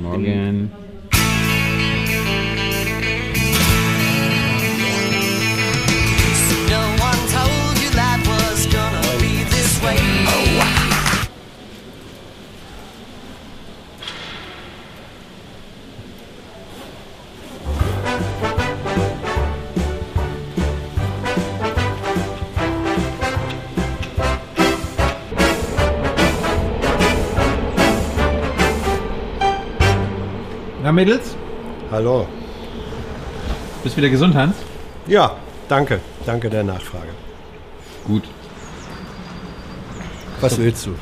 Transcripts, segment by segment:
Morgan. Na, Mädels? Hallo. Bist wieder gesund, Hans? Ja, danke. Danke der Nachfrage. Gut. Was willst du?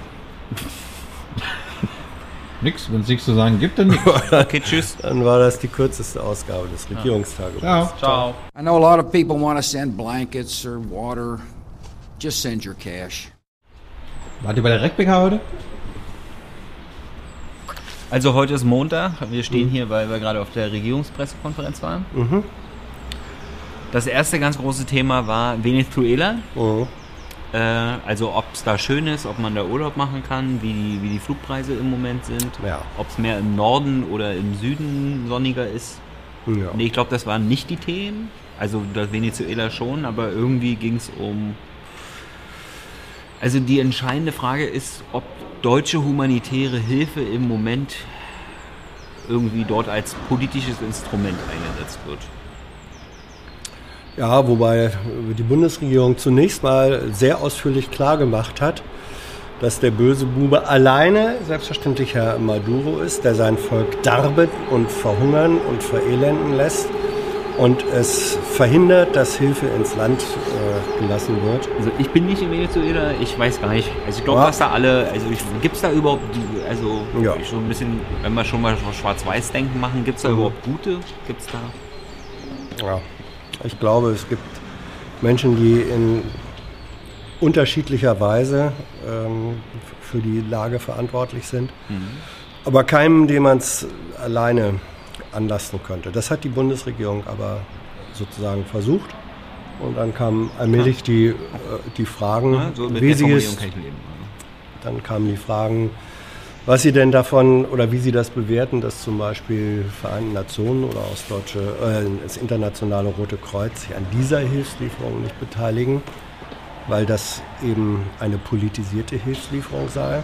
Nix, wenn es nichts zu sagen gibt, dann. Okay, tschüss. Dann war das die kürzeste Ausgabe des Regierungstagebuchs. Ciao. Ciao. I know a lot of people want to send blankets or water. Just send your cash. Wart ihr bei der Reckbecker heute? Also heute ist Montag. Wir stehen hier, weil wir gerade auf der Regierungspressekonferenz waren. Das erste ganz große Thema war Venezuela. Mhm. Äh, also ob es da schön ist, ob man da Urlaub machen kann, wie die, wie die Flugpreise im Moment sind. Ja. Ob es mehr im Norden oder im Süden sonniger ist. Ja. Nee, ich glaube, das waren nicht die Themen. Also das Venezuela schon, aber irgendwie ging es um. Also die entscheidende Frage ist, ob deutsche humanitäre Hilfe im Moment irgendwie dort als politisches Instrument eingesetzt wird. Ja, wobei die Bundesregierung zunächst mal sehr ausführlich klargemacht hat, dass der böse Bube alleine selbstverständlich Herr Maduro ist, der sein Volk darben und verhungern und verelenden lässt und es verhindert, dass Hilfe ins Land äh, gelassen wird. Also ich bin nicht in Venezuela, ich weiß gar nicht. Also ich glaube, dass da alle, also gibt es da überhaupt, die, also Ja. so ein bisschen, wenn wir schon mal Schwarz-Weiß-Denken machen, gibt es da Mhm. überhaupt gute? Gibt es da? Ja. Ich glaube, es gibt Menschen, die in unterschiedlicher Weise ähm, für die Lage verantwortlich sind, aber keinem, dem man es alleine anlasten könnte. Das hat die Bundesregierung aber sozusagen versucht. Und dann kamen allmählich die, äh, die Fragen, Ja, so wie sie es dann kamen die Fragen, was Sie denn davon oder wie Sie das bewerten, dass zum Beispiel Vereinten Nationen oder auch das, deutsche, äh, das internationale Rote Kreuz sich an dieser Hilfslieferung nicht beteiligen, weil das eben eine politisierte Hilfslieferung sei.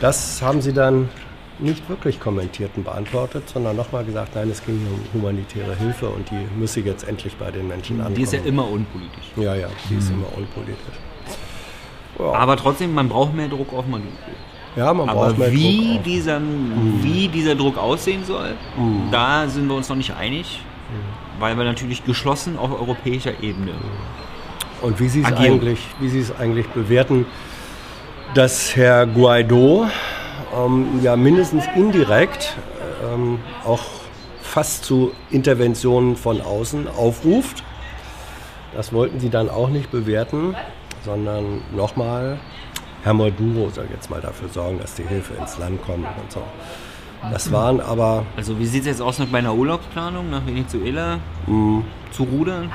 Das haben Sie dann nicht wirklich kommentiert und beantwortet, sondern nochmal gesagt, nein, es ging hier um humanitäre Hilfe und die müsse jetzt endlich bei den Menschen ankommen. Die ist ja immer unpolitisch. ja, ja, die ist immer unpolitisch. Ja, Aber trotzdem, man braucht mehr Druck auf Maduro. ja man Aber braucht mehr wie, Druck dieser, wie dieser Druck aussehen soll, da sind wir uns noch nicht einig, weil wir natürlich geschlossen auf europäischer Ebene. Und wie Sie es eigentlich, wie Sie es eigentlich bewerten, dass Herr Guaido ähm, ja mindestens indirekt ähm, auch fast zu Interventionen von außen aufruft. Das wollten Sie dann auch nicht bewerten, sondern nochmal, Herr Maduro soll jetzt mal dafür sorgen, dass die Hilfe ins Land kommt und so. Das waren aber Also wie sieht es jetzt aus mit meiner Urlaubsplanung nach Venezuela Mhm. zu rudern?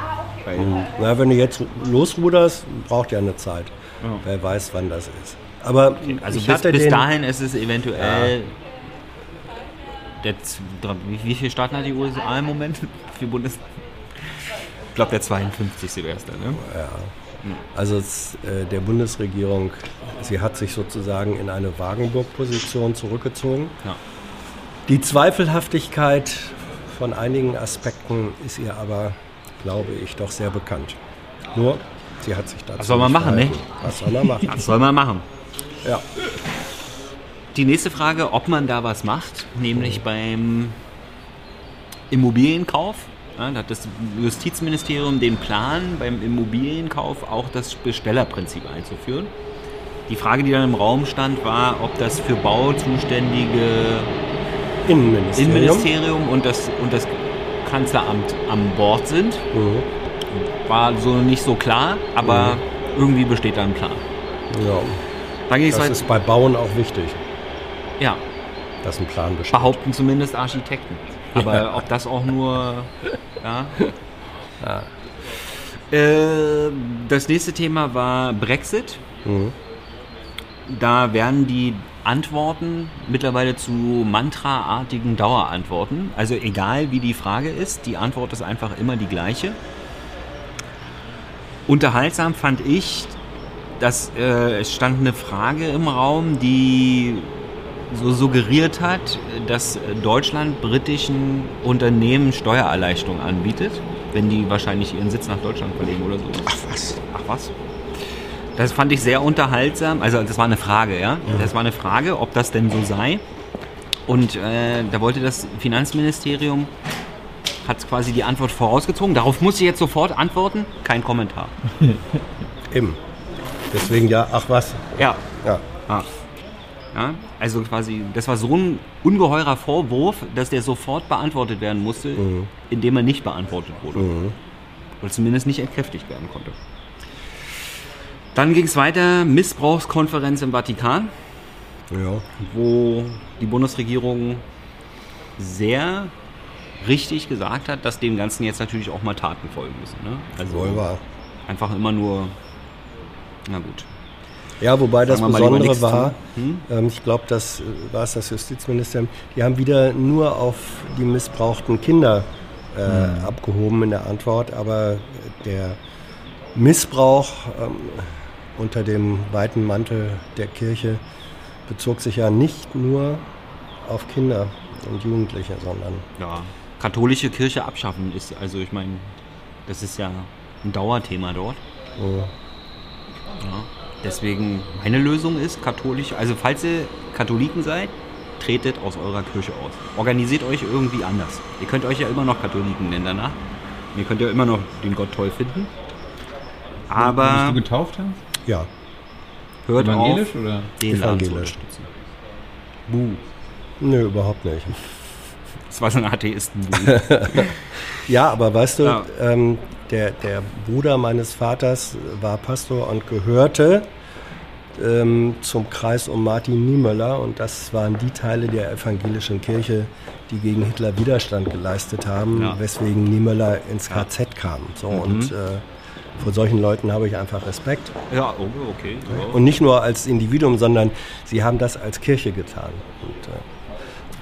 Weil, Na, wenn du jetzt losruderst, braucht ja eine Zeit. Ja. Wer weiß, wann das ist. Aber also ich bis, bis dahin ist es eventuell... Der, wie, wie viele Staaten hat die USA im Moment? Viele Bundes... Ich glaube, der 52. wäre es dann, ne? also es, äh, der Bundesregierung, sie hat sich sozusagen in eine Wagenburg-Position zurückgezogen. Ja. Die Zweifelhaftigkeit von einigen Aspekten ist ihr aber, glaube ich, doch sehr bekannt. Nur, sie hat sich dazu Was soll man machen, ne? verhalten. Was soll man machen? Das soll man machen. Ja. Die nächste Frage, ob man da was macht, nämlich beim Immobilienkauf. Ja, da hat das Justizministerium den Plan, beim Immobilienkauf auch das Bestellerprinzip einzuführen. Die Frage, die dann im Raum stand, war, ob das für bauzuständige Innenministerium. Innenministerium und das, und das Kanzleramt an Bord sind. Mhm. War so nicht so klar, aber irgendwie besteht da ein Plan. Ja. Dann ging es Das weiter. ist bei Bauen auch wichtig, Ja, dass ein Plan besteht. behaupten zumindest Architekten. Aber ob das auch nur. Ja. Äh, das nächste Thema war Brexit. Mhm. Da werden die Antworten mittlerweile zu mantraartigen Dauerantworten. Also egal wie die Frage ist, die Antwort ist einfach immer die gleiche. Unterhaltsam fand ich, dass äh, es stand eine Frage im Raum, die so suggeriert hat, dass Deutschland britischen Unternehmen Steuererleichterung anbietet, wenn die wahrscheinlich ihren Sitz nach Deutschland verlegen oder so. Ach was? Ach was? Das fand ich sehr unterhaltsam. Also das war eine Frage, ja. Das war eine Frage, ob das denn so sei. Und äh, da wollte das Finanzministerium hat quasi die Antwort vorausgezogen. Darauf muss ich jetzt sofort antworten. Kein Kommentar. Eben. Deswegen ja, ach was. Ja, Ja. Ah. Ja, also quasi, das war so ein ungeheurer Vorwurf, dass der sofort beantwortet werden musste, indem er nicht beantwortet wurde. Oder zumindest nicht entkräftigt werden konnte. Dann ging es weiter, Missbrauchskonferenz im Vatikan, Ja. wo die Bundesregierung sehr richtig gesagt hat, dass dem Ganzen jetzt natürlich auch mal Taten folgen müssen. Ne? Also Wohl wahr. einfach immer nur, na gut. Ja, wobei das Besondere war, ähm, ich glaube, das äh, war es das Justizministerium, die haben wieder nur auf die missbrauchten Kinder äh, abgehoben in der Antwort, aber der Missbrauch ähm, unter dem weiten Mantel der Kirche bezog sich ja nicht nur auf Kinder und Jugendliche, sondern Ja, katholische Kirche abschaffen ist, also ich meine, das ist ja ein Dauerthema dort. äh, Ja. Deswegen, meine Lösung ist katholisch, also falls ihr Katholiken seid, tretet aus eurer Kirche aus. Organisiert euch irgendwie anders. Ihr könnt euch ja immer noch Katholiken nennen danach. Ihr könnt ja immer noch den Gott toll finden. Bist Aber du getauft hast? ja, hört auf, Evangelisch oder? den Evangelisch. unterstützen. Buh. nö, überhaupt nicht. Das war so ein Atheisten. Ja, aber weißt du, Ja. ähm, der, der Bruder meines Vaters war Pastor und gehörte ähm, zum Kreis um Martin Niemöller und das waren die Teile der evangelischen Kirche, die gegen Hitler Widerstand geleistet haben, Ja. weswegen Niemöller ins KZ kam. So, Und äh, vor solchen Leuten habe ich einfach Respekt. ja, oh, okay. Ja. Und nicht nur als Individuum, sondern sie haben das als Kirche getan. Und, äh,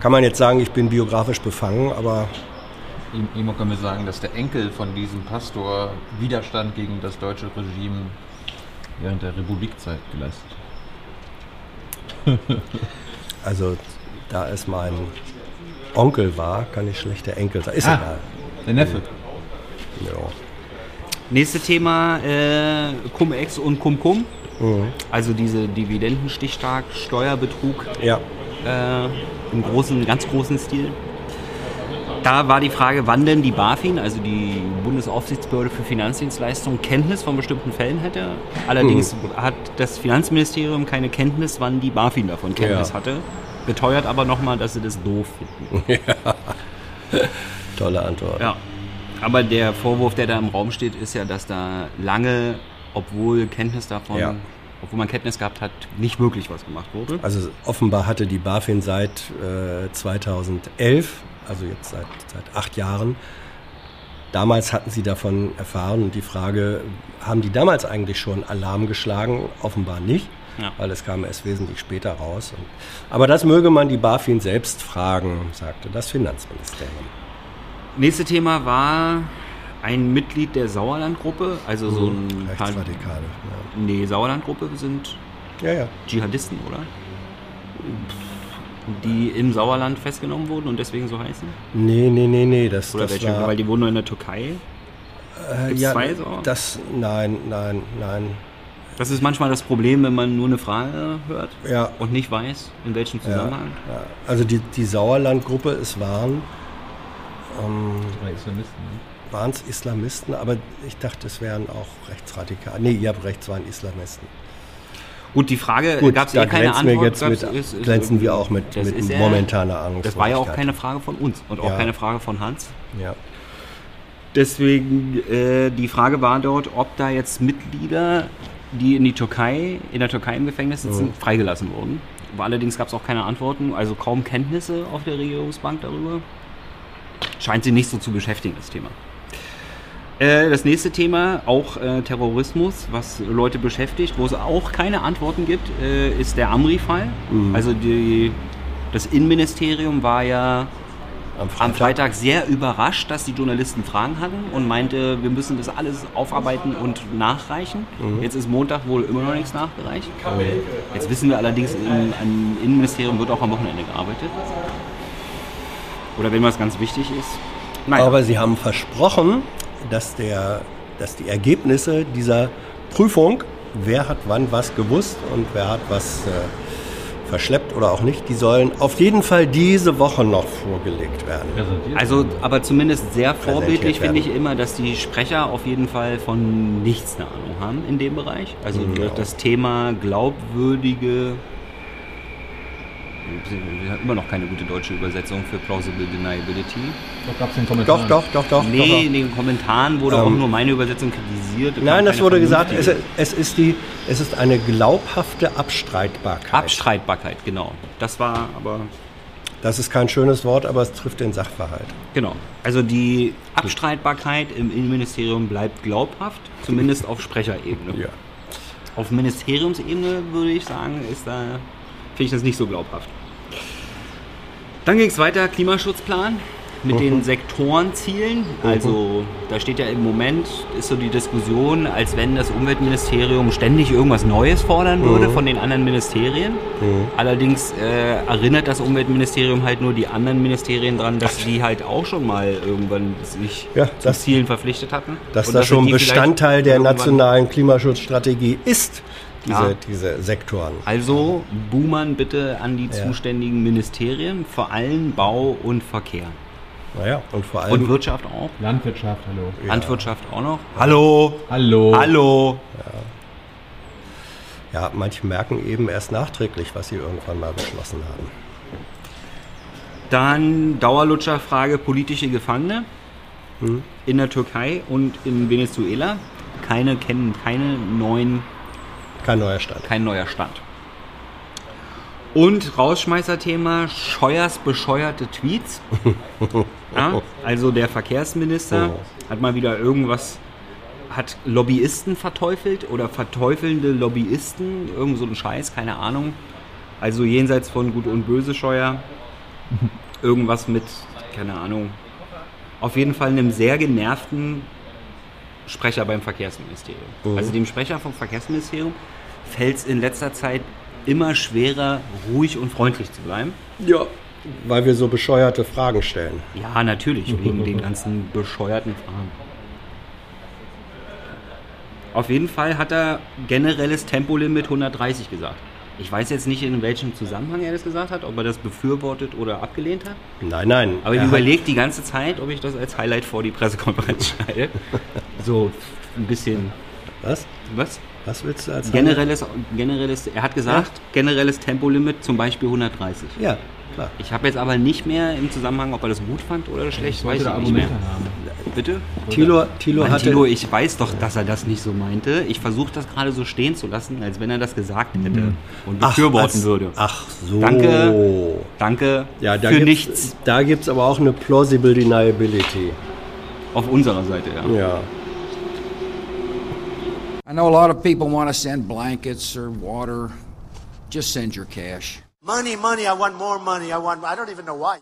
kann man jetzt sagen, ich bin biografisch befangen, aber Ihm können wir sagen, dass der Enkel von diesem Pastor Widerstand gegen das deutsche Regime während der Republikzeit geleistet hat. Also, da es mein Onkel war, kann ich schlecht der Enkel sein. Ist Ah. egal. Der Neffe. Ja. Nächste Thema, äh, Cum-Ex und Cum-Cum. Mhm. Also diese Dividendenstichtag, Steuerbetrug ja. äh, im großen, ganz großen Stil. Da war die Frage, wann denn die BaFin, also die Bundesaufsichtsbehörde für Finanzdienstleistungen, Kenntnis von bestimmten Fällen hätte. Allerdings Mhm. hat das Finanzministerium keine Kenntnis, wann die BaFin davon Kenntnis Ja. hatte. Beteuert aber nochmal, dass sie das doof finden. Tolle Antwort. Ja. Aber der Vorwurf, der da im Raum steht, ist ja, dass da lange, obwohl Kenntnis davon, Ja. obwohl man Kenntnis gehabt hat, nicht wirklich was gemacht wurde. Also offenbar hatte die BaFin seit äh, 2011, also jetzt seit, seit acht Jahren, damals hatten sie davon erfahren und die Frage, haben die damals eigentlich schon Alarm geschlagen? Offenbar nicht, Ja. weil es kam erst wesentlich später raus. Und, aber das möge man die BaFin selbst fragen, sagte das Finanzministerium. Nächste Thema war ein Mitglied der Sauerlandgruppe, also so ein paar, Rechtsradikale. Nee, Sauerlandgruppe sind Ja, ja. ja. Dschihadisten, oder? Die im Sauerland festgenommen wurden und deswegen so heißen? Nee, nee, nee, nee. Das, Oder das welche? war, Weil die wohnen nur in der Türkei. äh, ja, zwei so? Das, nein, nein, nein. Das ist manchmal das Problem, wenn man nur eine Frage hört Ja. und nicht weiß, in welchem Zusammenhang. Ja, also die, die Sauerlandgruppe, es waren ähm, Oder Islamisten. Ne? waren es Islamisten, aber ich dachte, es wären auch Rechtsradikale. Nee, ihr habt recht, es waren Islamisten. Gut, die Frage gab es eh keine glänzen wir Antwort. jetzt mit, ist- ist glänzen wir auch mit, mit ja- momentaner Ahnung. Das war ja auch keine Frage von uns und auch Ja. keine Frage von Hans. Ja. Deswegen, äh, die Frage war dort, ob da jetzt Mitglieder, die in die Türkei, in der Türkei im Gefängnis sitzen, freigelassen wurden. Aber allerdings gab es auch keine Antworten, also kaum Kenntnisse auf der Regierungsbank darüber. Scheint sie nicht so zu beschäftigen, das Thema. Äh, das nächste Thema, auch äh, Terrorismus, was Leute beschäftigt, wo es auch keine Antworten gibt, äh, ist der Amri-Fall. Also die, das Innenministerium war ja Am am Freitag sehr überrascht, dass die Journalisten Fragen hatten und meinte, wir müssen das alles aufarbeiten und nachreichen. Jetzt ist Montag wohl immer noch nichts nachgereicht. Jetzt wissen wir allerdings, im, im Innenministerium wird auch am Wochenende gearbeitet. Oder wenn was ganz wichtig ist. Naja. Aber Sie haben versprochen, dass, der, dass die Ergebnisse dieser Prüfung, wer hat wann was gewusst und wer hat was äh, verschleppt oder auch nicht, die sollen auf jeden Fall diese Woche noch vorgelegt werden. Also, aber zumindest sehr vorbildlich finde ich immer, dass die Sprecher auf jeden Fall von nichts eine Ahnung haben in dem Bereich. Also Ja. das Thema glaubwürdige. Wir haben immer noch keine gute deutsche Übersetzung für plausible deniability. Doch, gab's den Kommentar. Doch, doch, doch, doch. nee, doch. in den Kommentaren wurde auch Ähm, nur meine Übersetzung kritisiert. Nein, das wurde gesagt, es, es, ist die, es ist eine glaubhafte Abstreitbarkeit. Abstreitbarkeit, genau. Das war aber Das ist kein schönes Wort, aber es trifft den Sachverhalt. Genau. Also die Abstreitbarkeit im Innenministerium bleibt glaubhaft, zumindest auf Sprecherebene. Ja. Auf Ministeriumsebene würde ich sagen, ist da finde ich das nicht so glaubhaft. Dann ging es weiter, Klimaschutzplan mit den Sektorenzielen. Also da steht ja im Moment, ist so die Diskussion, als wenn das Umweltministerium ständig irgendwas Neues fordern würde von den anderen Ministerien. Allerdings äh, erinnert das Umweltministerium halt nur die anderen Ministerien dran, dass die halt auch schon mal irgendwann sich Ja, zu das- Zielen verpflichtet hatten. Dass Und das dass schon Bestandteil der nationalen Klimaschutzstrategie ist, diese, Ja. diese Sektoren. Also boomern bitte an die Ja. zuständigen Ministerien, vor allem Bau und Verkehr. Naja, und vor Und allem Wirtschaft auch. Landwirtschaft, hallo. Landwirtschaft auch noch. Hallo. Hallo. Hallo. Ja, manche merken eben erst nachträglich, was sie irgendwann mal beschlossen haben. Dann Dauerlutscherfrage politische Gefangene in der Türkei und in Venezuela. Keine kennen keine neuen, Kein neuer Stand. kein neuer Stand. Und Rausschmeißerthema Scheuers bescheuerte Tweets. ja, also der Verkehrsminister Oh. hat mal wieder irgendwas, hat Lobbyisten verteufelt oder verteufelnde Lobbyisten, irgend so ein Scheiß, keine Ahnung. Also jenseits von Gut und Böse Scheuer. Irgendwas mit, keine Ahnung. Auf jeden Fall einem sehr genervten Sprecher beim Verkehrsministerium. Also dem Sprecher vom Verkehrsministerium fällt es in letzter Zeit immer schwerer, ruhig und freundlich zu bleiben. Ja. Weil wir so bescheuerte Fragen stellen. Ja, natürlich, wegen den ganzen bescheuerten Fragen. Auf jeden Fall hat er generelles Tempolimit 130 gesagt. Ich weiß jetzt nicht, in welchem Zusammenhang er das gesagt hat, ob er das befürwortet oder abgelehnt hat. Nein, nein. Aber ich er überlege die ganze Zeit, ob ich das als Highlight vor die Pressekonferenz schneide. So ein bisschen. Was? Was? Was willst du als Generelles, generelles, er hat gesagt, generelles Tempolimit zum Beispiel 130. Ja, klar. Ich habe jetzt aber nicht mehr im Zusammenhang, ob er das gut fand oder schlecht, weiß Sollte ich nicht mehr. Haben. Bitte? Thilo, Thilo Mann, hatte. Tilo, ich weiß doch, dass er das nicht so meinte. Ich versuche das gerade so stehen zu lassen, als wenn er das gesagt hätte und befürworten würde. Ach so. Danke. Danke Ja, da für gibt's, nichts Da gibt es aber auch eine plausible deniability. auf unserer Seite. Ja. Ja. I know a lot of people want to send blankets or water. Just send your cash. Money, money, I want more money. I want, I don't even know why.